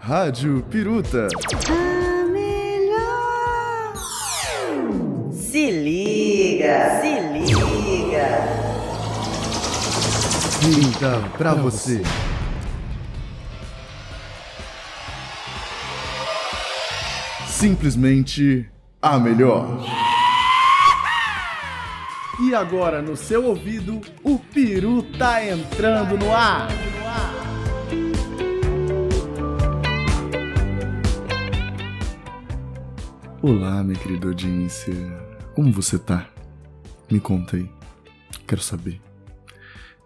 Rádio Piruta. A melhor. Se liga, se liga. Então, pra você. Simplesmente a melhor. Agora no seu ouvido, o Peru tá entrando no ar. Olá, minha querida audiência. Como você tá? Me conta aí. Quero saber.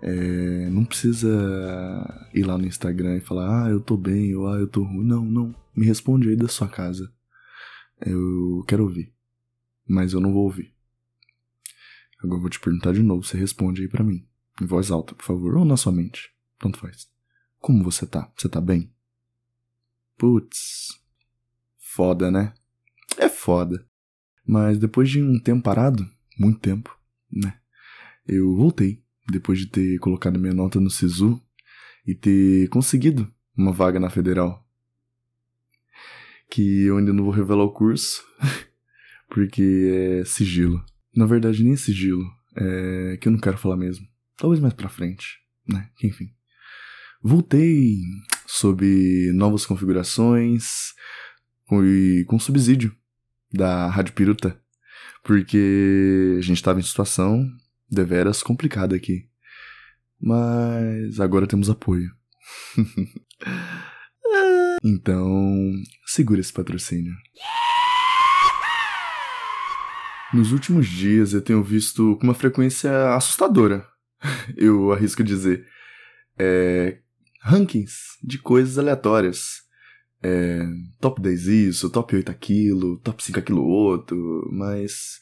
É, não precisa ir lá no Instagram e falar, ah, eu tô bem, ou ah, eu tô ruim. Não, não. Me responde aí da sua casa. Eu quero ouvir. Mas eu não vou ouvir. Agora eu vou te perguntar de novo, você responde aí pra mim. Em voz alta, por favor, ou na sua mente. Tanto faz. Como você tá? Você tá bem? Putz. Foda, né? É foda. Mas depois de um tempo parado, muito tempo, né? Eu voltei, depois de ter colocado minha nota no SISU e ter conseguido uma vaga na federal. Que eu ainda não vou revelar o curso, porque é sigilo. Na verdade, nem sigilo, é que eu não quero falar mesmo. Talvez mais pra frente, né? Enfim. Voltei sob novas configurações e com subsídio da Rádio Piruta, porque a gente estava em situação deveras complicada aqui. Mas agora temos apoio. então, segura esse patrocínio. Nos últimos dias eu tenho visto com uma frequência assustadora, eu arrisco dizer, é, rankings de coisas aleatórias. É, top 10 isso, top 8 aquilo, top 5 aquilo outro, mas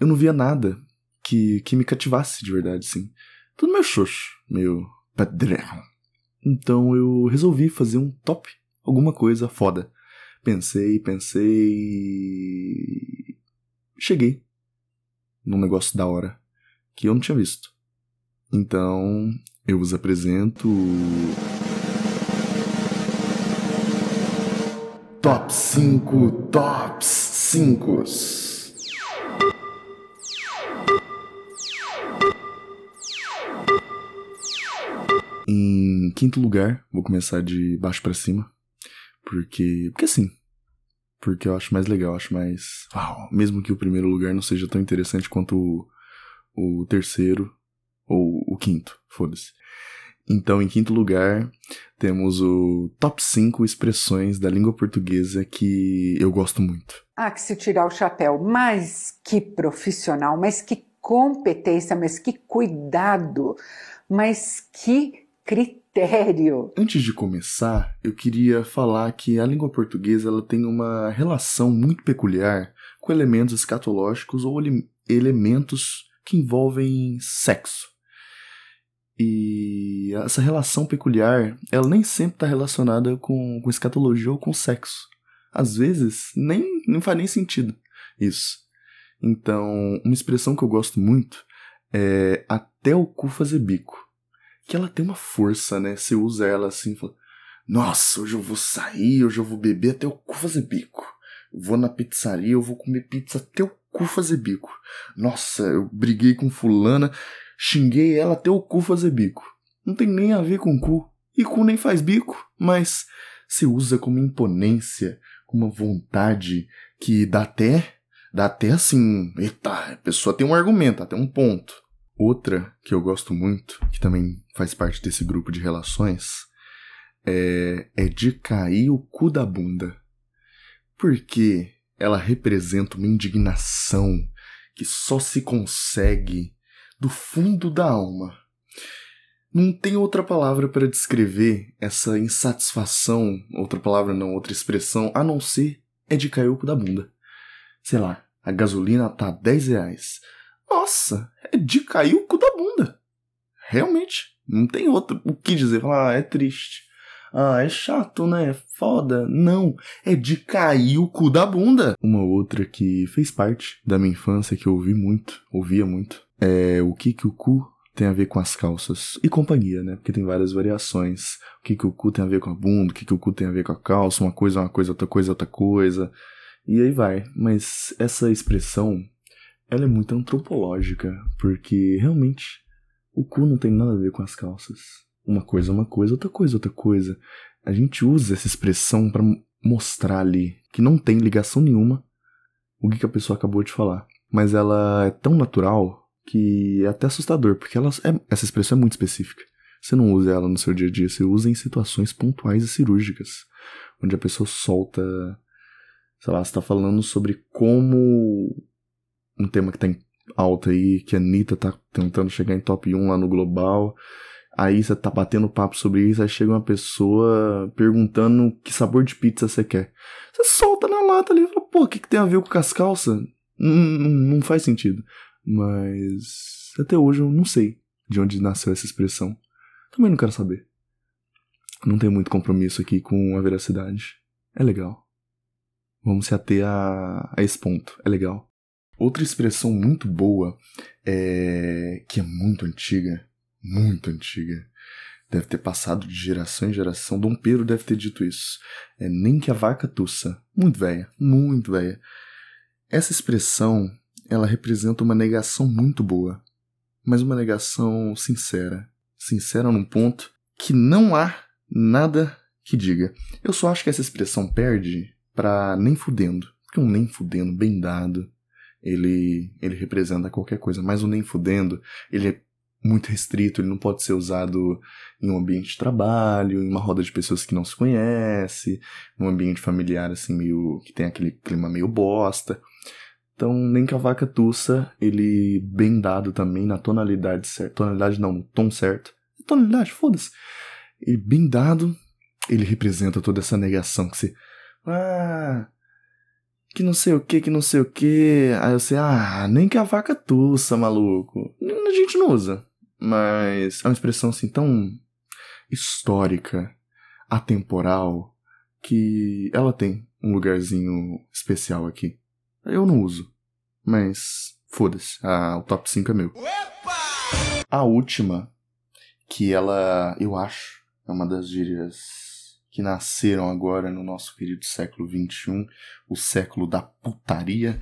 eu não via nada que, que me cativasse de verdade, sim. Tudo meio xoxo, meio padrão. Então eu resolvi fazer um top, alguma coisa foda. Pensei, pensei. Cheguei num negócio da hora que eu não tinha visto. Então eu vos apresento. Top 5 Tops 5. Em quinto lugar, vou começar de baixo para cima. Porque. Porque assim. Porque eu acho mais legal, acho mais. Uau, mesmo que o primeiro lugar não seja tão interessante quanto o, o terceiro ou o quinto, foda-se. Então, em quinto lugar, temos o top 5 expressões da língua portuguesa que eu gosto muito. Há que se tirar o chapéu, mas que profissional, mas que competência, mas que cuidado, mas que critério. Antes de começar, eu queria falar que a língua portuguesa ela tem uma relação muito peculiar com elementos escatológicos ou ele elementos que envolvem sexo. E essa relação peculiar, ela nem sempre está relacionada com, com escatologia ou com sexo. Às vezes, nem não faz nem sentido isso. Então, uma expressão que eu gosto muito é até o cu fazer bico. Que ela tem uma força, né? Você usa ela assim fala: Nossa, hoje eu vou sair, hoje eu vou beber até o cu fazer bico. Vou na pizzaria, eu vou comer pizza até o cu fazer bico. Nossa, eu briguei com fulana Xinguei ela até o cu fazer bico. Não tem nem a ver com cu. E cu nem faz bico, mas se usa como imponência, com uma vontade que dá até. dá até assim. Eita, a pessoa tem um argumento, até um ponto. Outra que eu gosto muito, que também faz parte desse grupo de relações, é, é de cair o cu da bunda. Porque ela representa uma indignação que só se consegue do fundo da alma. Não tem outra palavra para descrever essa insatisfação, outra palavra não, outra expressão, a não ser é de cair o cu da bunda. Sei lá, a gasolina tá 10 reais. Nossa, é de cair o cu da bunda. Realmente, não tem outro o que dizer. Ah, é triste. Ah, é chato, né? Foda. Não, é de cair o cu da bunda. Uma outra que fez parte da minha infância, que eu ouvi muito, ouvia muito, é o que que o cu tem a ver com as calças. E companhia, né? Porque tem várias variações. O que, que o cu tem a ver com a bunda, o que, que o cu tem a ver com a calça, uma coisa é uma coisa, outra coisa é outra coisa. E aí vai. Mas essa expressão, ela é muito antropológica, porque realmente o cu não tem nada a ver com as calças. Uma coisa é uma coisa, outra coisa é outra coisa. A gente usa essa expressão para mostrar ali que não tem ligação nenhuma o que, que a pessoa acabou de falar. Mas ela é tão natural que é até assustador, porque ela é, essa expressão é muito específica. Você não usa ela no seu dia a dia, você usa em situações pontuais e cirúrgicas, onde a pessoa solta, sei lá, você tá falando sobre como um tema que tá em alta aí, que a Anitta tá tentando chegar em top 1 lá no global. Aí você tá batendo papo sobre isso, aí chega uma pessoa perguntando que sabor de pizza você quer. Você solta na lata ali e fala, pô, o que, que tem a ver com as calças? Não, não, não faz sentido. Mas até hoje eu não sei de onde nasceu essa expressão. Também não quero saber. Não tem muito compromisso aqui com a veracidade. É legal. Vamos se ater a, a esse ponto. É legal. Outra expressão muito boa é que é muito antiga, muito antiga. Deve ter passado de geração em geração. Dom Pedro deve ter dito isso. É nem que a vaca tussa. Muito velha, muito velha. Essa expressão ela representa uma negação muito boa, mas uma negação sincera. Sincera num ponto que não há nada que diga. Eu só acho que essa expressão perde para nem fudendo. Porque um nem fudendo bem dado, ele, ele representa qualquer coisa. Mas o nem fudendo, ele é muito restrito, ele não pode ser usado em um ambiente de trabalho, em uma roda de pessoas que não se conhece, num ambiente familiar assim meio que tem aquele clima meio bosta. Então, nem que a vaca tussa, ele bem dado também na tonalidade certa. Tonalidade não, tom certo. Tonalidade, foda-se. E bem dado, ele representa toda essa negação que você. Ah. Que não sei o que, que não sei o que. Aí você, ah, nem que a vaca tussa, maluco. A gente não usa. Mas é uma expressão assim tão histórica, atemporal, que ela tem um lugarzinho especial aqui. Eu não uso. Mas foda-se. Ah, o top 5 é meu. Opa! A última, que ela, eu acho, é uma das gírias que nasceram agora no nosso querido século XXI, o século da putaria,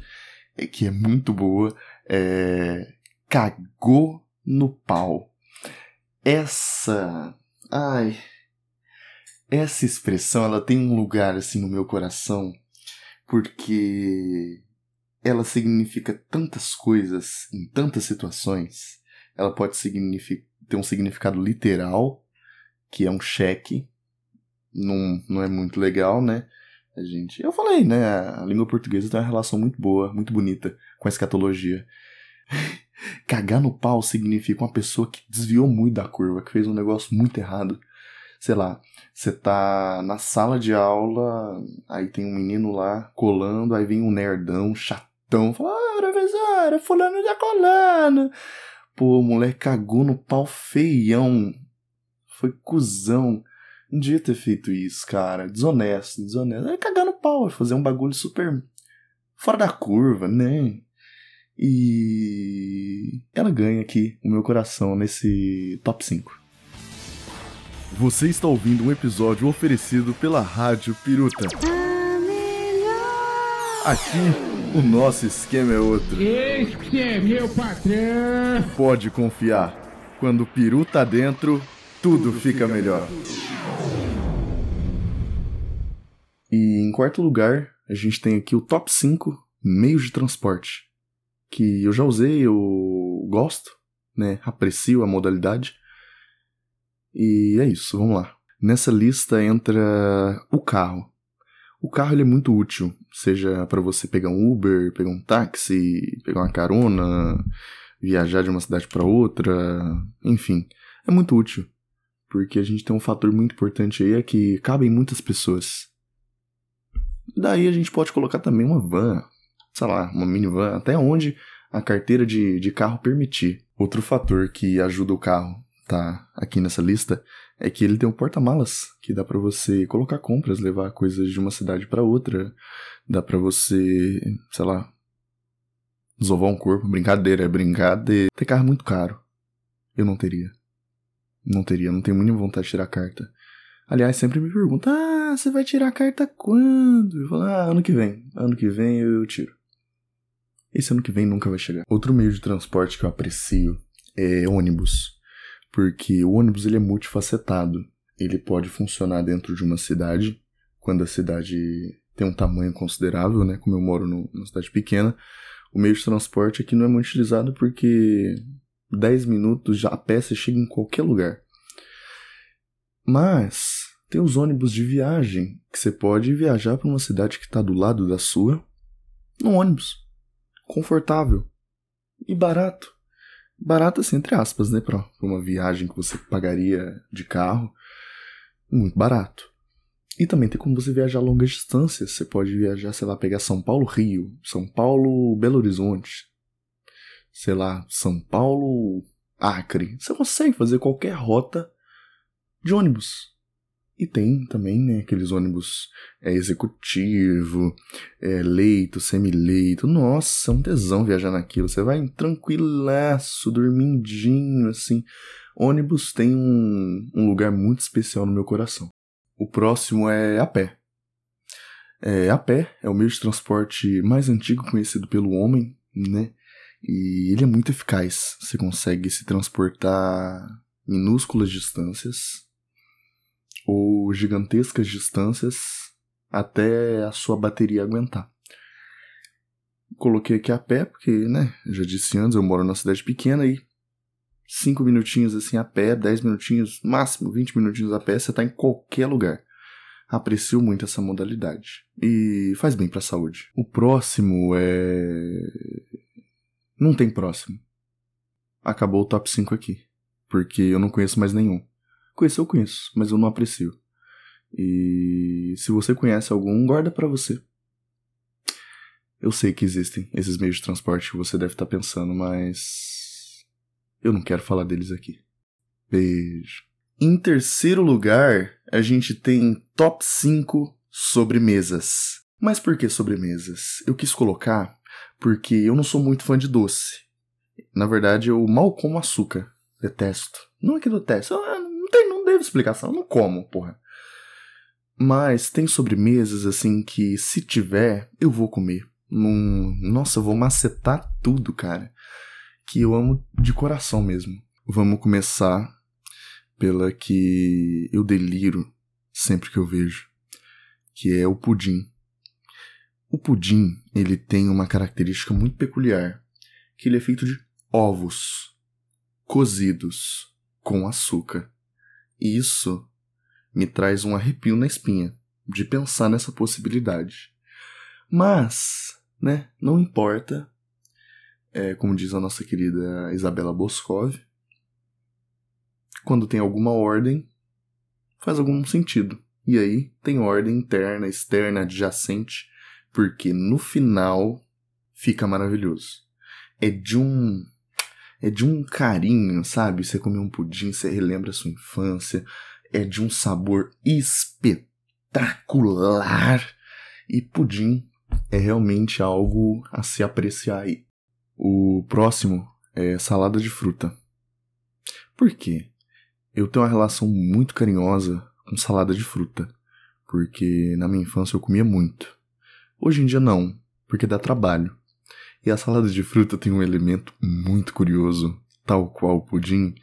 é, que é muito boa, é cagou no pau. Essa, ai, essa expressão, ela tem um lugar assim no meu coração, porque ela significa tantas coisas em tantas situações. Ela pode ter um significado literal, que é um cheque. Não, não é muito legal, né? A gente, eu falei, né? A língua portuguesa tem uma relação muito boa, muito bonita com a escatologia. Cagar no pau significa uma pessoa que desviou muito da curva, que fez um negócio muito errado. Sei lá, você tá na sala de aula, aí tem um menino lá colando, aí vem um nerdão chato então, fala, ah, professora, fulano já colando. Pô, o moleque cagou no pau feião. Foi cuzão. Não devia ter feito isso, cara. Desonesto, desonesto. É cagar no pau, fazer um bagulho super fora da curva, né? E ela ganha aqui o meu coração nesse top 5. Você está ouvindo um episódio oferecido pela Rádio Piruta. Aqui o nosso esquema é outro. Este é meu patrão. Pode confiar. Quando o peru tá dentro, tudo, tudo fica, fica melhor. E em quarto lugar, a gente tem aqui o top 5 meios de transporte. Que eu já usei, eu gosto, né? Aprecio a modalidade. E é isso, vamos lá. Nessa lista entra o carro. O carro ele é muito útil, seja para você pegar um Uber, pegar um táxi, pegar uma carona, viajar de uma cidade para outra, enfim, é muito útil, porque a gente tem um fator muito importante aí é que cabem muitas pessoas. Daí a gente pode colocar também uma van, sei lá, uma minivan, até onde a carteira de, de carro permitir. Outro fator que ajuda o carro tá aqui nessa lista é que ele tem um porta-malas que dá para você colocar compras, levar coisas de uma cidade para outra, dá para você, sei lá, desovar um corpo, brincadeira, é brincadeira. Ter carro é muito caro. eu não teria. Não teria, não tenho muita vontade de tirar carta. Aliás, sempre me perguntam: ah, você vai tirar a carta quando? Eu falo: ah, ano que vem. Ano que vem eu tiro. Esse ano que vem nunca vai chegar. Outro meio de transporte que eu aprecio é ônibus. Porque o ônibus ele é multifacetado. Ele pode funcionar dentro de uma cidade, quando a cidade tem um tamanho considerável, né? Como eu moro no, numa cidade pequena. O meio de transporte aqui não é muito utilizado porque 10 minutos já a você chega em qualquer lugar. Mas tem os ônibus de viagem, que você pode viajar para uma cidade que está do lado da sua, num ônibus. Confortável. E barato. Barato assim, entre aspas, né? Para uma viagem que você pagaria de carro. Muito barato. E também tem como você viajar longas distâncias. Você pode viajar, sei lá, pegar São Paulo-Rio, São Paulo-Belo Horizonte, sei lá, São Paulo-Acre. Você consegue fazer qualquer rota de ônibus. E tem também, né, aqueles ônibus é, executivo, é, leito, semileito. Nossa, é um tesão viajar naquilo. Você vai tranquilaço, dormindinho, assim. Ônibus tem um, um lugar muito especial no meu coração. O próximo é a pé. É, a pé é o meio de transporte mais antigo conhecido pelo homem, né? E ele é muito eficaz. Você consegue se transportar minúsculas distâncias ou gigantescas distâncias até a sua bateria aguentar. Coloquei aqui a pé, porque, né, já disse antes, eu moro numa cidade pequena e 5 minutinhos assim a pé, 10 minutinhos, máximo 20 minutinhos a pé, você está em qualquer lugar. Aprecio muito essa modalidade e faz bem para a saúde. O próximo é. Não tem próximo. Acabou o top 5 aqui, porque eu não conheço mais nenhum. Conhecer eu conheço, mas eu não aprecio. E se você conhece algum, guarda para você. Eu sei que existem esses meios de transporte que você deve estar tá pensando, mas eu não quero falar deles aqui. Beijo. Em terceiro lugar, a gente tem top 5 sobremesas. Mas por que sobremesas? Eu quis colocar porque eu não sou muito fã de doce. Na verdade, eu mal como açúcar. Detesto. Não é que detesto, eu teve explicação, eu não como, porra. Mas tem sobremesas assim que, se tiver, eu vou comer. Num... Nossa, eu vou macetar tudo, cara. Que eu amo de coração mesmo. Vamos começar pela que eu deliro sempre que eu vejo, que é o pudim. O pudim, ele tem uma característica muito peculiar, que ele é feito de ovos cozidos com açúcar. Isso me traz um arrepio na espinha de pensar nessa possibilidade. Mas, né, não importa, é, como diz a nossa querida Isabela Boscov, quando tem alguma ordem, faz algum sentido. E aí tem ordem interna, externa, adjacente, porque no final fica maravilhoso. É de um é de um carinho, sabe? Você comer um pudim, você relembra a sua infância, é de um sabor espetacular. E pudim é realmente algo a se apreciar aí. O próximo é salada de fruta. Por quê? Eu tenho uma relação muito carinhosa com salada de fruta, porque na minha infância eu comia muito. Hoje em dia não, porque dá trabalho. E a salada de fruta tem um elemento muito curioso, tal qual o pudim,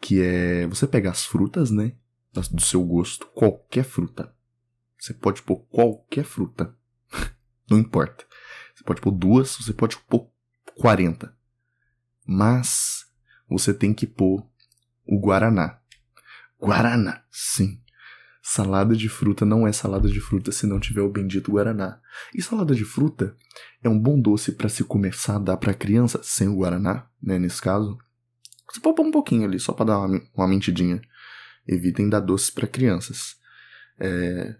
que é você pegar as frutas, né? Do seu gosto, qualquer fruta. Você pode pôr qualquer fruta. Não importa. Você pode pôr duas, você pode pôr 40. Mas você tem que pôr o guaraná. Guaraná, sim. Salada de fruta não é salada de fruta se não tiver o bendito guaraná. E salada de fruta é um bom doce para se começar a dar para criança sem o guaraná, né, nesse caso. Você pôr um pouquinho ali só para dar uma, uma mentidinha. Evitem dar doces para crianças. É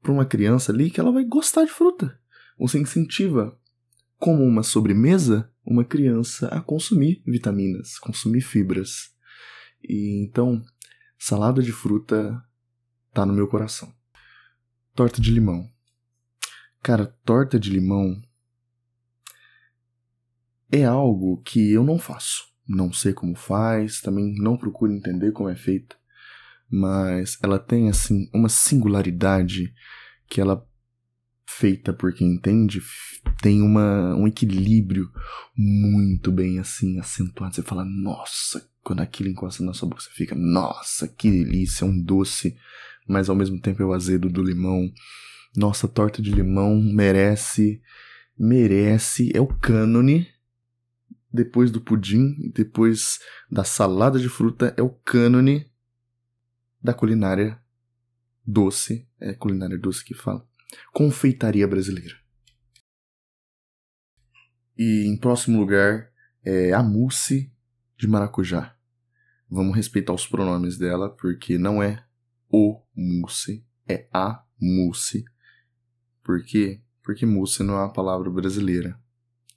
para uma criança ali que ela vai gostar de fruta. Você incentiva como uma sobremesa uma criança a consumir vitaminas, consumir fibras. E então, salada de fruta tá no meu coração. Torta de limão. Cara, torta de limão é algo que eu não faço. não sei como faz, também não procuro entender como é feita, mas ela tem assim uma singularidade que ela feita por quem entende tem uma, um equilíbrio muito bem assim acentuado. Você fala, nossa, quando aquilo encosta na sua boca, você fica, nossa, que delícia, é um doce, mas ao mesmo tempo é o azedo do limão. Nossa, torta de limão merece, merece, é o cânone. Depois do pudim, depois da salada de fruta, é o cânone da culinária doce. É culinária doce que fala. Confeitaria brasileira. E em próximo lugar é a mousse de maracujá. Vamos respeitar os pronomes dela, porque não é o mousse, é a mousse. Por quê? Porque mousse não é uma palavra brasileira.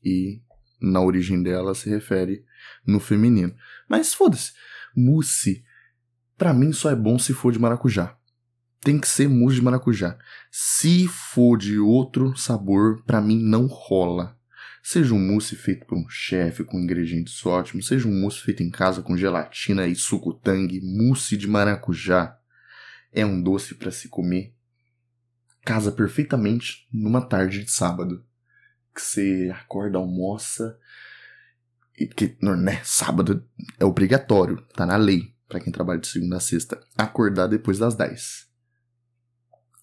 E na origem dela se refere no feminino. Mas foda-se, mousse, pra mim só é bom se for de maracujá. Tem que ser mousse de maracujá. Se for de outro sabor, pra mim não rola. Seja um mousse feito por um chefe com ingredientes ótimos, seja um mousse feito em casa com gelatina e suco tangue, mousse de maracujá é um doce para se comer. Casa perfeitamente numa tarde de sábado. Que você acorda, almoça. E porque, né, sábado é obrigatório, tá na lei, para quem trabalha de segunda a sexta, acordar depois das 10.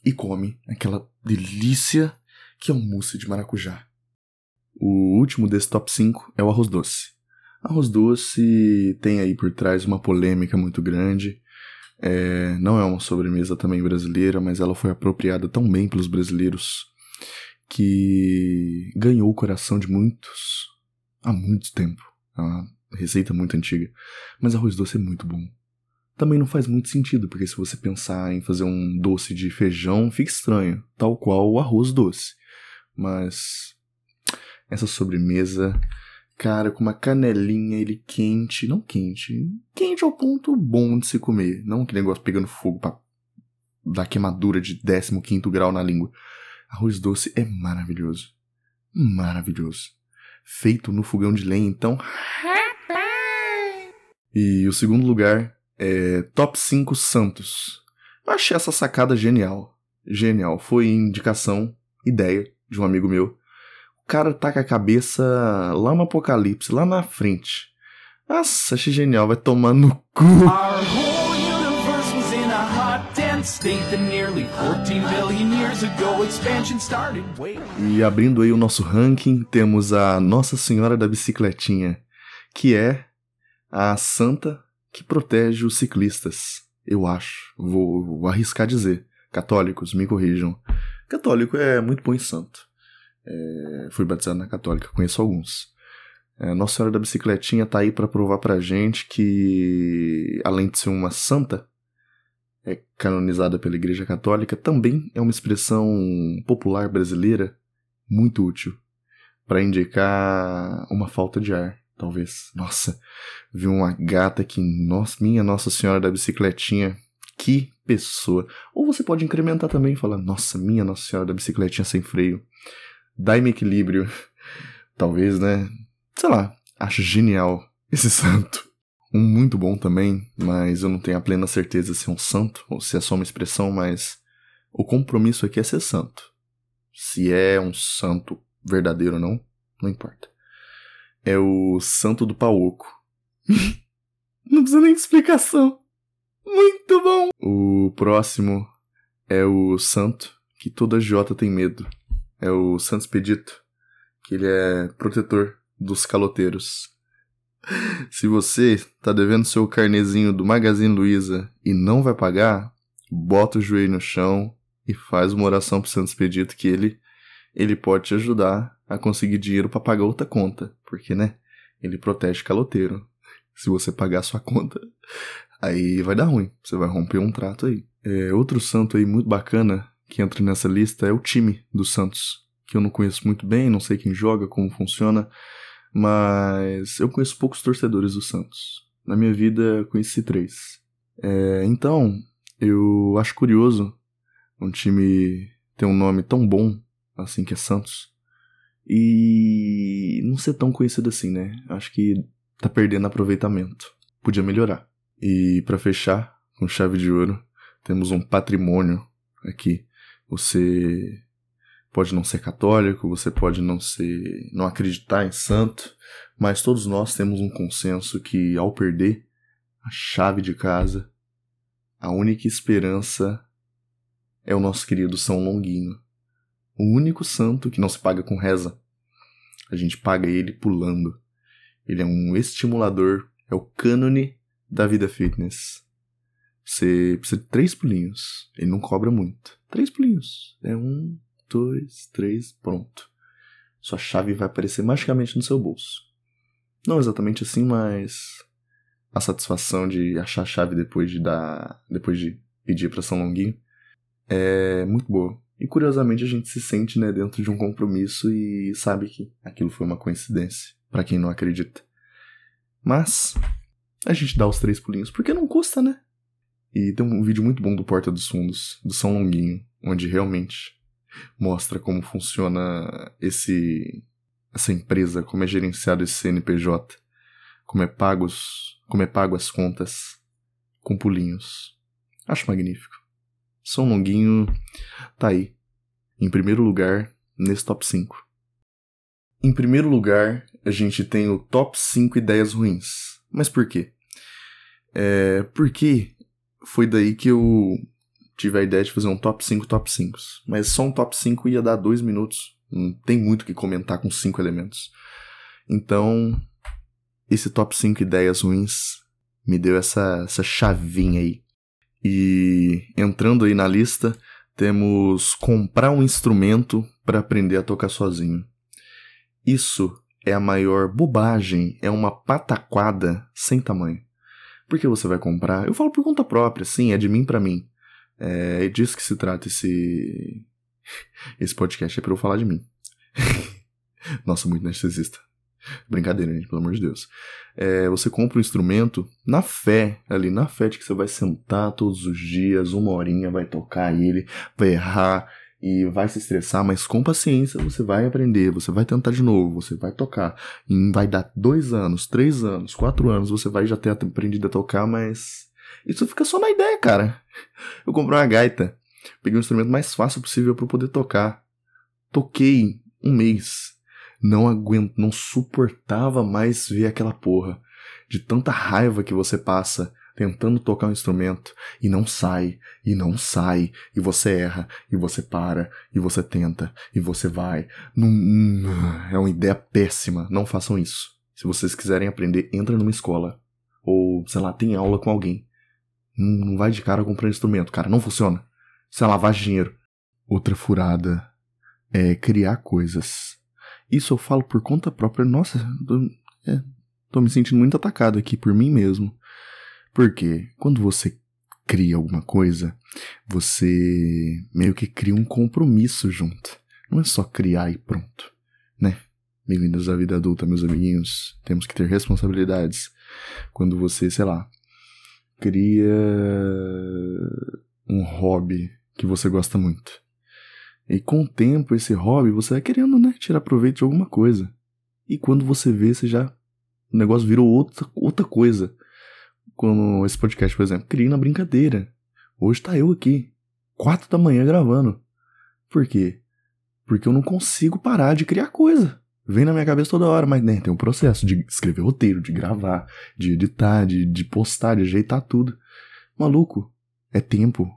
E come aquela delícia que é um mousse de maracujá. O último desse top 5 é o arroz doce. Arroz doce tem aí por trás uma polêmica muito grande. É, não é uma sobremesa também brasileira, mas ela foi apropriada tão bem pelos brasileiros que ganhou o coração de muitos há muito tempo. É uma receita muito antiga. Mas arroz doce é muito bom. Também não faz muito sentido, porque se você pensar em fazer um doce de feijão, fica estranho, tal qual o arroz doce. Mas essa sobremesa, cara, com uma canelinha, ele quente, não quente, quente ao ponto bom de se comer, não aquele negócio pegando fogo pra dar queimadura de 15 grau na língua. Arroz doce é maravilhoso. Maravilhoso. Feito no fogão de lenha, então. E o segundo lugar é Top 5 Santos. Eu achei essa sacada genial. Genial. Foi indicação, ideia de um amigo meu o cara tá com a cabeça lá no apocalipse, lá na frente. Nossa, achei genial, vai tomar no cu. Our whole universe was in a hot, dense state that nearly 14 billion years ago expansion started. Wait. E abrindo aí o nosso ranking, temos a Nossa Senhora da Bicicletinha, que é a santa que protege os ciclistas. Eu acho, vou, vou arriscar dizer. Católicos, me corrijam. Católico é muito bom em santo. É, fui batizado na católica, conheço alguns. É, Nossa Senhora da Bicicletinha tá aí para provar pra gente que, além de ser uma santa, é canonizada pela Igreja Católica, também é uma expressão popular brasileira muito útil para indicar uma falta de ar, talvez. Nossa, vi uma gata que, nossa, minha Nossa Senhora da Bicicletinha, que pessoa. Ou você pode incrementar também e falar, nossa, minha Nossa Senhora da Bicicletinha sem freio. Dá-me equilíbrio. Talvez, né? Sei lá, acho genial esse santo. Um muito bom também, mas eu não tenho a plena certeza se é um santo ou se é só uma expressão, mas o compromisso aqui é ser santo. Se é um santo verdadeiro ou não, não importa. É o santo do pauoco. não precisa nem de explicação. Muito bom! O próximo é o santo que toda Jota tem medo é o Santos Pedito, que ele é protetor dos caloteiros. Se você tá devendo seu carnezinho do Magazine Luiza e não vai pagar, bota o joelho no chão e faz uma oração pro Santos Pedito que ele ele pode te ajudar a conseguir dinheiro para pagar outra conta, porque né, ele protege caloteiro. Se você pagar a sua conta, aí vai dar ruim, você vai romper um trato aí. É, outro santo aí muito bacana que entra nessa lista é o time do Santos, que eu não conheço muito bem, não sei quem joga, como funciona, mas eu conheço poucos torcedores do Santos. Na minha vida, conheci três. É, então, eu acho curioso um time ter um nome tão bom, assim, que é Santos, e não ser tão conhecido assim, né? Acho que tá perdendo aproveitamento. Podia melhorar. E para fechar com chave de ouro, temos um patrimônio aqui. Você pode não ser católico, você pode não ser não acreditar em santo, mas todos nós temos um consenso que ao perder a chave de casa, a única esperança é o nosso querido São Longuinho. O único santo que não se paga com reza. A gente paga ele pulando. Ele é um estimulador, é o cânone da vida fitness. Você precisa de três pulinhos. Ele não cobra muito. Três pulinhos. É um, dois, três, pronto. Sua chave vai aparecer magicamente no seu bolso. Não exatamente assim, mas a satisfação de achar a chave depois de dar, depois de pedir para São Longuinho é muito boa. E curiosamente a gente se sente né, dentro de um compromisso e sabe que aquilo foi uma coincidência, para quem não acredita. Mas a gente dá os três pulinhos, porque não custa, né? E tem um vídeo muito bom do Porta dos Fundos, do São Longuinho, onde realmente mostra como funciona esse essa empresa, como é gerenciado esse CNPJ, como é pagos, como é pago as contas com pulinhos. Acho magnífico. São Longuinho tá aí, em primeiro lugar nesse top 5. Em primeiro lugar, a gente tem o top 5 ideias ruins. Mas por quê? É, porque foi daí que eu tive a ideia de fazer um top 5 top 5. Mas só um top 5 ia dar 2 minutos. Não tem muito o que comentar com 5 elementos. Então, esse top 5 ideias ruins me deu essa, essa chavinha aí e entrando aí na lista, temos comprar um instrumento para aprender a tocar sozinho. Isso é a maior bobagem, é uma pataquada sem tamanho. Por que você vai comprar? Eu falo por conta própria, sim, é de mim para mim. É, é disso que se trata esse esse podcast é para eu falar de mim. Nossa, muito narcisista. Brincadeira, gente, pelo amor de Deus. É, você compra um instrumento na fé, ali, na fé de que você vai sentar todos os dias, uma horinha, vai tocar ele, vai errar e vai se estressar, mas com paciência você vai aprender, você vai tentar de novo, você vai tocar. E vai dar dois anos, três anos, quatro anos, você vai já ter aprendido a tocar, mas isso fica só na ideia, cara. Eu comprei uma gaita, peguei o instrumento mais fácil possível para poder tocar. Toquei um mês não aguento, não suportava mais ver aquela porra. De tanta raiva que você passa tentando tocar um instrumento e não sai, e não sai, e você erra, e você para, e você tenta, e você vai. Não, é uma ideia péssima. Não façam isso. Se vocês quiserem aprender, entra numa escola. Ou, sei lá, tem aula com alguém. Não vai de cara comprando instrumento, cara. Não funciona. Isso é lavagem de dinheiro. Outra furada é criar coisas. Isso eu falo por conta própria. Nossa, tô, é, tô me sentindo muito atacado aqui por mim mesmo. Porque quando você cria alguma coisa, você meio que cria um compromisso junto. Não é só criar e pronto, né? Bem-vindos à vida adulta, meus amiguinhos. Temos que ter responsabilidades. Quando você, sei lá, cria um hobby que você gosta muito. E com o tempo, esse hobby, você vai querendo, né, tirar proveito de alguma coisa. E quando você vê, você já. O negócio virou outra, outra coisa. Como esse podcast, por exemplo, criei na brincadeira. Hoje tá eu aqui, quatro da manhã gravando. Por quê? Porque eu não consigo parar de criar coisa. Vem na minha cabeça toda hora, mas né, tem um processo de escrever roteiro, de gravar, de editar, de, de postar, de ajeitar tudo. Maluco, é tempo,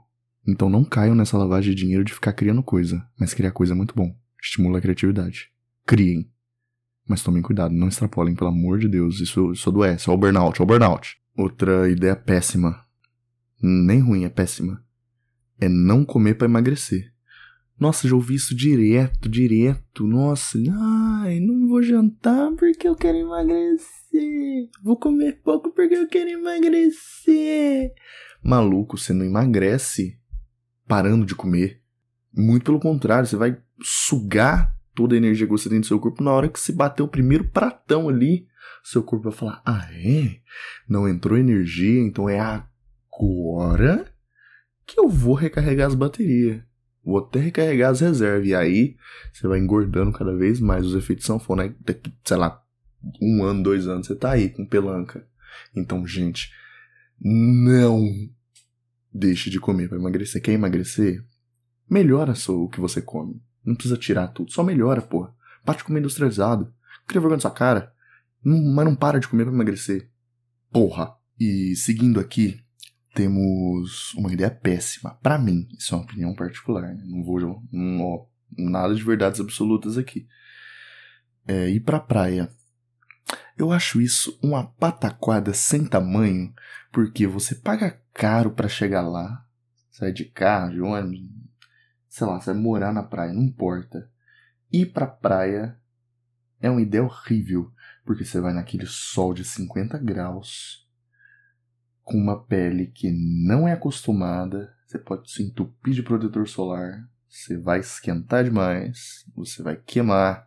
então não caiam nessa lavagem de dinheiro de ficar criando coisa, mas criar coisa é muito bom. Estimula a criatividade. Criem. Mas tomem cuidado, não extrapolem, pelo amor de Deus. Isso, isso adoece. Olha o burnout, olha o burnout. Outra ideia péssima. Nem ruim, é péssima. É não comer para emagrecer. Nossa, já ouvi isso direto, direto. Nossa, ai, não vou jantar porque eu quero emagrecer. Vou comer pouco porque eu quero emagrecer. Maluco, você não emagrece parando de comer. Muito pelo contrário, você vai sugar toda a energia que você tem no seu corpo na hora que se bater o primeiro pratão ali. Seu corpo vai falar: Ah, é? Não entrou energia, então é agora que eu vou recarregar as baterias. Vou até recarregar as reservas. E aí você vai engordando cada vez mais. Os efeitos são, né? Daqui, sei lá, um ano, dois anos, você tá aí com pelanca. Então, gente, não deixe de comer para emagrecer. Quer emagrecer? Melhora só o que você come. Não precisa tirar tudo, só melhora, porra. Para de comer industrializado. Cria vergonha na sua cara. Não- mas não para de comer pra emagrecer. Porra. E seguindo aqui, temos uma ideia péssima. Pra mim, isso é uma opinião particular. né? Não vou. Não, nada de verdades absolutas aqui. É ir pra praia. Eu acho isso uma pataquada sem tamanho, porque você paga caro pra chegar lá, sai de carro, de ônibus, sei lá, você vai morar na praia, não importa. Ir pra praia é uma ideia horrível, porque você vai naquele sol de 50 graus, com uma pele que não é acostumada, você pode se entupir de protetor solar, você vai esquentar demais, você vai queimar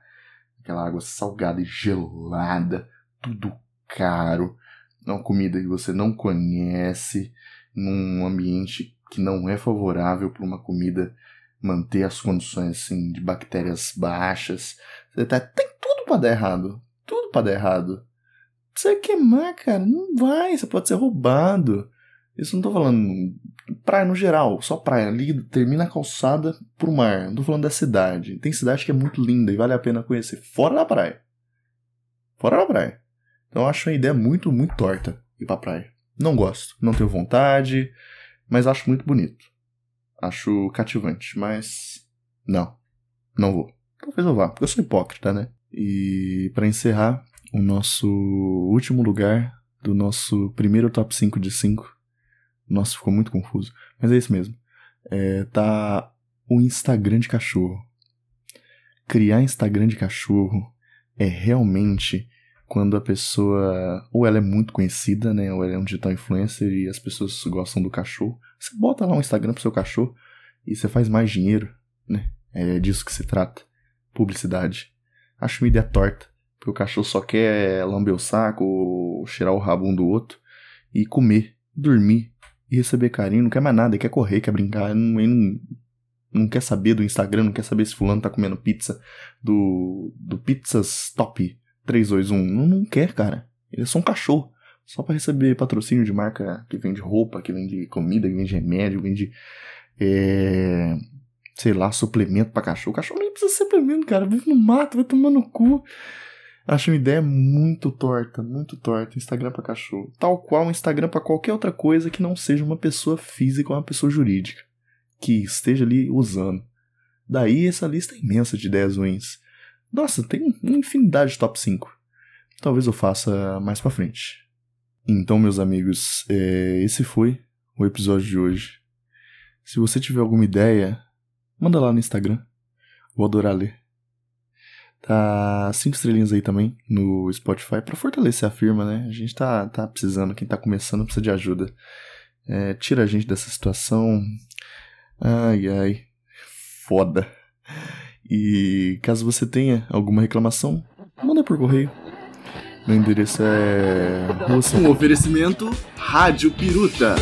aquela água salgada e gelada, tudo caro, uma comida que você não conhece, num ambiente que não é favorável para uma comida manter as condições assim de bactérias baixas. Você tá, tem tudo para dar errado, tudo para dar errado. Você queimar, cara, não vai, você pode ser roubado. Isso não tô falando praia no geral, só praia ali, termina a calçada pro mar. Não tô falando da cidade. Tem cidade que é muito linda e vale a pena conhecer fora da praia. Fora da praia. Então eu acho uma ideia muito, muito torta ir pra praia. Não gosto, não tenho vontade, mas acho muito bonito. Acho cativante, mas não, não vou. Talvez eu vá, porque eu sou hipócrita, né? E pra encerrar, o nosso último lugar do nosso primeiro top 5 de 5. Nossa, ficou muito confuso, mas é isso mesmo. É, tá o Instagram de cachorro. Criar Instagram de cachorro é realmente quando a pessoa ou ela é muito conhecida, né, ou ela é um digital influencer e as pessoas gostam do cachorro. Você bota lá um Instagram pro seu cachorro e você faz mais dinheiro, né? É disso que se trata. Publicidade. Acho uma ideia torta, porque o cachorro só quer lamber o saco, cheirar o rabo um do outro e comer, dormir e receber carinho, não quer mais nada, quer correr, quer brincar, não, ele não, não quer saber do Instagram, não quer saber se fulano tá comendo pizza do, do Pizzas Top 321. Não, não quer, cara. Ele é só um cachorro. Só pra receber patrocínio de marca que vende roupa, que vende comida, que vende remédio, vende. É, sei lá, suplemento pra cachorro. O cachorro nem precisa de suplemento, cara. Vive no mato, vai tomar no cu. Acho uma ideia muito torta, muito torta. Instagram pra cachorro. Tal qual um Instagram pra qualquer outra coisa que não seja uma pessoa física ou uma pessoa jurídica. Que esteja ali usando. Daí essa lista é imensa de ideias ruins. Nossa, tem uma infinidade de top 5. Talvez eu faça mais pra frente. Então, meus amigos, é, esse foi o episódio de hoje. Se você tiver alguma ideia, manda lá no Instagram. Vou adorar ler. Tá cinco estrelinhas aí também no Spotify pra fortalecer a firma, né? A gente tá, tá precisando, quem tá começando precisa de ajuda. É, tira a gente dessa situação. Ai, ai. Foda. E caso você tenha alguma reclamação, manda por correio. Meu endereço é. Um oferecimento Rádio Piruta.